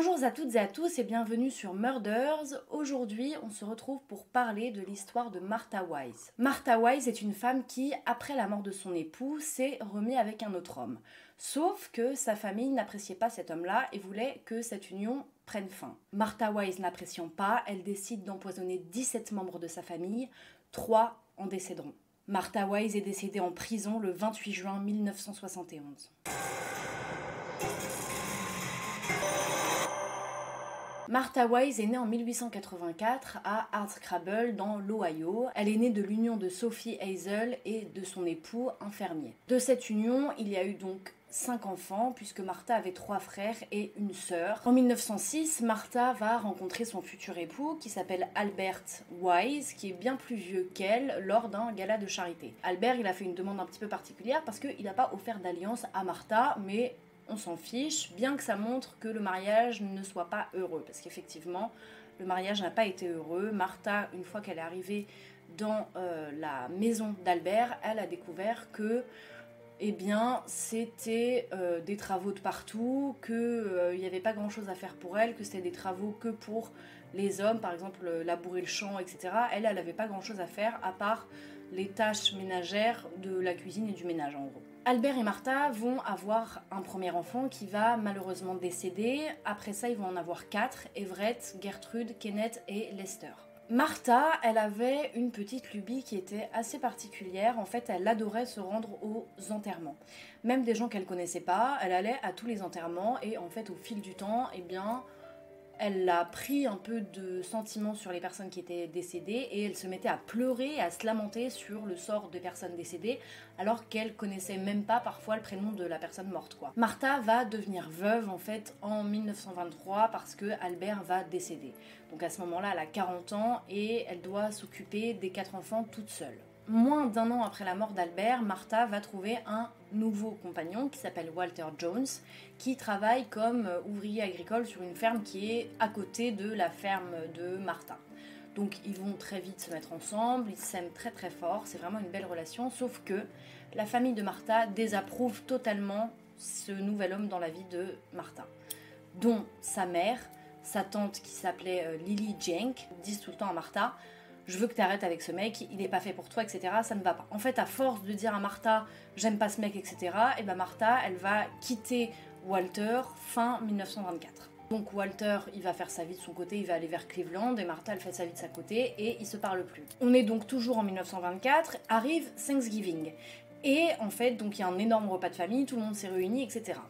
Bonjour à toutes et à tous et bienvenue sur Murders. Aujourd'hui, on se retrouve pour parler de l'histoire de Martha Wise. Martha Wise est une femme qui, après la mort de son époux, s'est remis avec un autre homme. Sauf que sa famille n'appréciait pas cet homme-là et voulait que cette union prenne fin. Martha Wise n'appréciant pas, elle décide d'empoisonner 17 membres de sa famille, 3 en décéderont. Martha Wise est décédée en prison le 28 juin 1971. Martha Wise est née en 1884 à Hardscrabble dans l'Ohio. Elle est née de l'union de Sophie Hazel et de son époux, un fermier. De cette union, il y a eu donc cinq enfants, puisque Martha avait trois frères et une sœur. En 1906, Martha va rencontrer son futur époux, qui s'appelle Albert Wise, qui est bien plus vieux qu'elle, lors d'un gala de charité. Albert, il a fait une demande un petit peu particulière parce qu'il n'a pas offert d'alliance à Martha, mais on s'en fiche, bien que ça montre que le mariage ne soit pas heureux. Parce qu'effectivement, le mariage n'a pas été heureux. Martha, une fois qu'elle est arrivée dans euh, la maison d'Albert, elle a découvert que eh bien, c'était euh, des travaux de partout, qu'il euh, n'y avait pas grand-chose à faire pour elle, que c'était des travaux que pour les hommes, par exemple labourer le champ, etc. Elle, elle n'avait pas grand-chose à faire à part les tâches ménagères de la cuisine et du ménage, en gros. Albert et Martha vont avoir un premier enfant qui va malheureusement décéder. Après ça, ils vont en avoir quatre Everett, Gertrude, Kenneth et Lester. Martha, elle avait une petite lubie qui était assez particulière. En fait, elle adorait se rendre aux enterrements. Même des gens qu'elle connaissait pas, elle allait à tous les enterrements et en fait, au fil du temps, eh bien, elle a pris un peu de sentiments sur les personnes qui étaient décédées et elle se mettait à pleurer, à se lamenter sur le sort des personnes décédées alors qu'elle connaissait même pas parfois le prénom de la personne morte. Martha va devenir veuve en fait en 1923 parce que Albert va décéder. Donc à ce moment-là, elle a 40 ans et elle doit s'occuper des quatre enfants toute seule moins d'un an après la mort d'Albert, Martha va trouver un nouveau compagnon qui s'appelle Walter Jones, qui travaille comme euh, ouvrier agricole sur une ferme qui est à côté de la ferme de Martha. Donc ils vont très vite se mettre ensemble, ils s'aiment très très fort, c'est vraiment une belle relation, sauf que la famille de Martha désapprouve totalement ce nouvel homme dans la vie de Martha, dont sa mère, sa tante qui s'appelait euh, Lily Jenk, disent tout le temps à Martha, je veux que tu arrêtes avec ce mec, il n'est pas fait pour toi, etc. Ça ne va pas. En fait, à force de dire à Martha, j'aime pas ce mec, etc., et ben Martha, elle va quitter Walter fin 1924. Donc Walter, il va faire sa vie de son côté, il va aller vers Cleveland, et Martha, elle fait sa vie de sa côté, et ils se parlent plus. On est donc toujours en 1924, arrive Thanksgiving. Et en fait, donc il y a un énorme repas de famille, tout le monde s'est réuni, etc.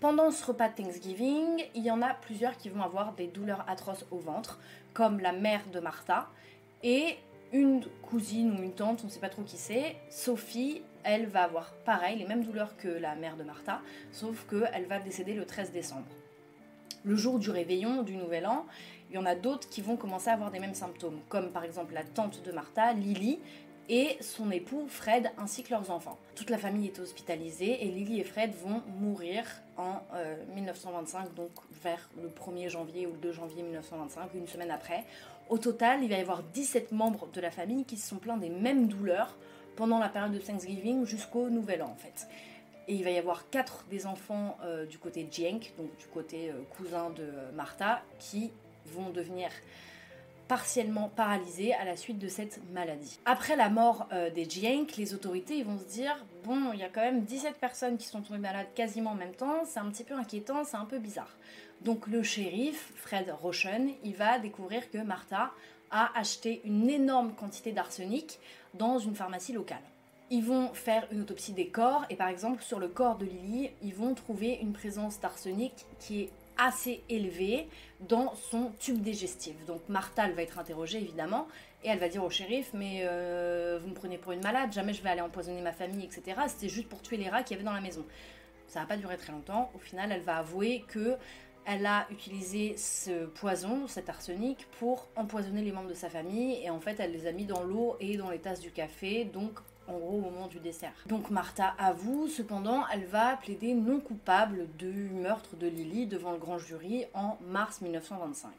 Pendant ce repas de Thanksgiving, il y en a plusieurs qui vont avoir des douleurs atroces au ventre, comme la mère de Martha, et une cousine ou une tante, on ne sait pas trop qui c'est, Sophie, elle va avoir pareil, les mêmes douleurs que la mère de Martha, sauf qu'elle va décéder le 13 décembre. Le jour du réveillon du Nouvel An, il y en a d'autres qui vont commencer à avoir des mêmes symptômes, comme par exemple la tante de Martha, Lily, et son époux Fred ainsi que leurs enfants. Toute la famille est hospitalisée et Lily et Fred vont mourir en 1925, euh, donc vers le 1er janvier ou le 2 janvier 1925, une semaine après. Au total, il va y avoir 17 membres de la famille qui se sont plaints des mêmes douleurs pendant la période de Thanksgiving jusqu'au Nouvel An en fait. Et il va y avoir 4 des enfants euh, du côté Jenk, donc du côté euh, cousin de Martha, qui vont devenir partiellement paralysés à la suite de cette maladie. Après la mort euh, des Jiank, les autorités vont se dire bon, il y a quand même 17 personnes qui sont tombées malades quasiment en même temps, c'est un petit peu inquiétant, c'est un peu bizarre. Donc le shérif, Fred Roshen, il va découvrir que Martha a acheté une énorme quantité d'arsenic dans une pharmacie locale. Ils vont faire une autopsie des corps et par exemple sur le corps de Lily, ils vont trouver une présence d'arsenic qui est assez élevé dans son tube digestif. Donc Martha, elle va être interrogée évidemment, et elle va dire au shérif, mais euh, vous me prenez pour une malade, jamais je vais aller empoisonner ma famille, etc. C'était juste pour tuer les rats qu'il y avait dans la maison. Ça va pas durer très longtemps. Au final, elle va avouer que elle a utilisé ce poison, cet arsenic, pour empoisonner les membres de sa famille, et en fait, elle les a mis dans l'eau et dans les tasses du café, donc en gros au moment du dessert. Donc Martha avoue, cependant, elle va plaider non coupable du meurtre de Lily devant le grand jury en mars 1925.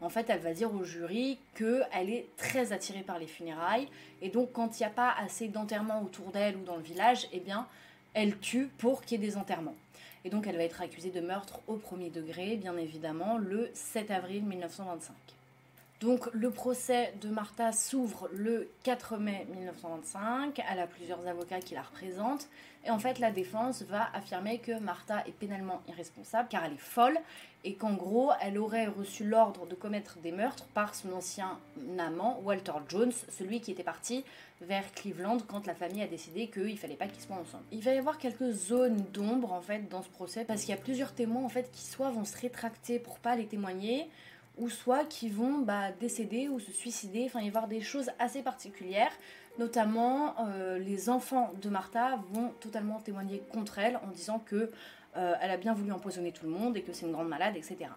En fait, elle va dire au jury qu'elle est très attirée par les funérailles et donc quand il n'y a pas assez d'enterrements autour d'elle ou dans le village, eh bien, elle tue pour qu'il y ait des enterrements. Et donc elle va être accusée de meurtre au premier degré, bien évidemment, le 7 avril 1925. Donc le procès de Martha s'ouvre le 4 mai 1925. Elle a plusieurs avocats qui la représentent. Et en fait, la défense va affirmer que Martha est pénalement irresponsable car elle est folle et qu'en gros, elle aurait reçu l'ordre de commettre des meurtres par son ancien amant, Walter Jones, celui qui était parti vers Cleveland quand la famille a décidé qu'il fallait pas qu'ils soient ensemble. Il va y avoir quelques zones d'ombre en fait dans ce procès parce qu'il y a plusieurs témoins en fait qui soit vont se rétracter pour pas les témoigner ou soit qui vont bah, décéder ou se suicider. Enfin, y avoir des choses assez particulières. Notamment, euh, les enfants de Martha vont totalement témoigner contre elle en disant que euh, elle a bien voulu empoisonner tout le monde et que c'est une grande malade, etc.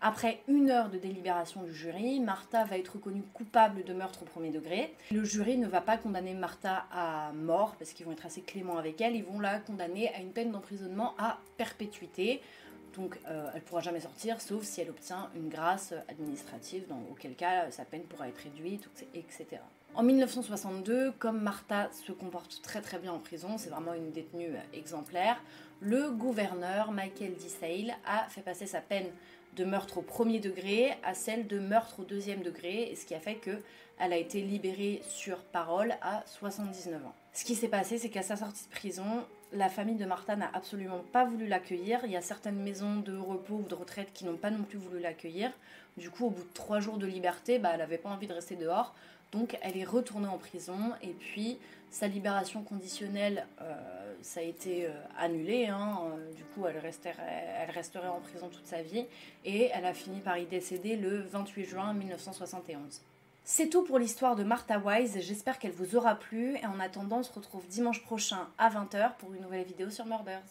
Après une heure de délibération du jury, Martha va être reconnue coupable de meurtre au premier degré. Le jury ne va pas condamner Martha à mort parce qu'ils vont être assez cléments avec elle. Ils vont la condamner à une peine d'emprisonnement à perpétuité. Donc euh, elle ne pourra jamais sortir sauf si elle obtient une grâce administrative, auquel cas sa peine pourra être réduite, etc. En 1962, comme Martha se comporte très très bien en prison, c'est vraiment une détenue exemplaire, le gouverneur Michael D. Sale a fait passer sa peine de meurtre au premier degré à celle de meurtre au deuxième degré, ce qui a fait qu'elle a été libérée sur parole à 79 ans. Ce qui s'est passé, c'est qu'à sa sortie de prison, la famille de Martha n'a absolument pas voulu l'accueillir. Il y a certaines maisons de repos ou de retraite qui n'ont pas non plus voulu l'accueillir. Du coup, au bout de trois jours de liberté, bah, elle n'avait pas envie de rester dehors. Donc elle est retournée en prison et puis sa libération conditionnelle, euh, ça a été euh, annulé. Hein. Euh, du coup, elle resterait, elle resterait en prison toute sa vie et elle a fini par y décéder le 28 juin 1971. C'est tout pour l'histoire de Martha Wise, j'espère qu'elle vous aura plu et en attendant on se retrouve dimanche prochain à 20h pour une nouvelle vidéo sur Murders.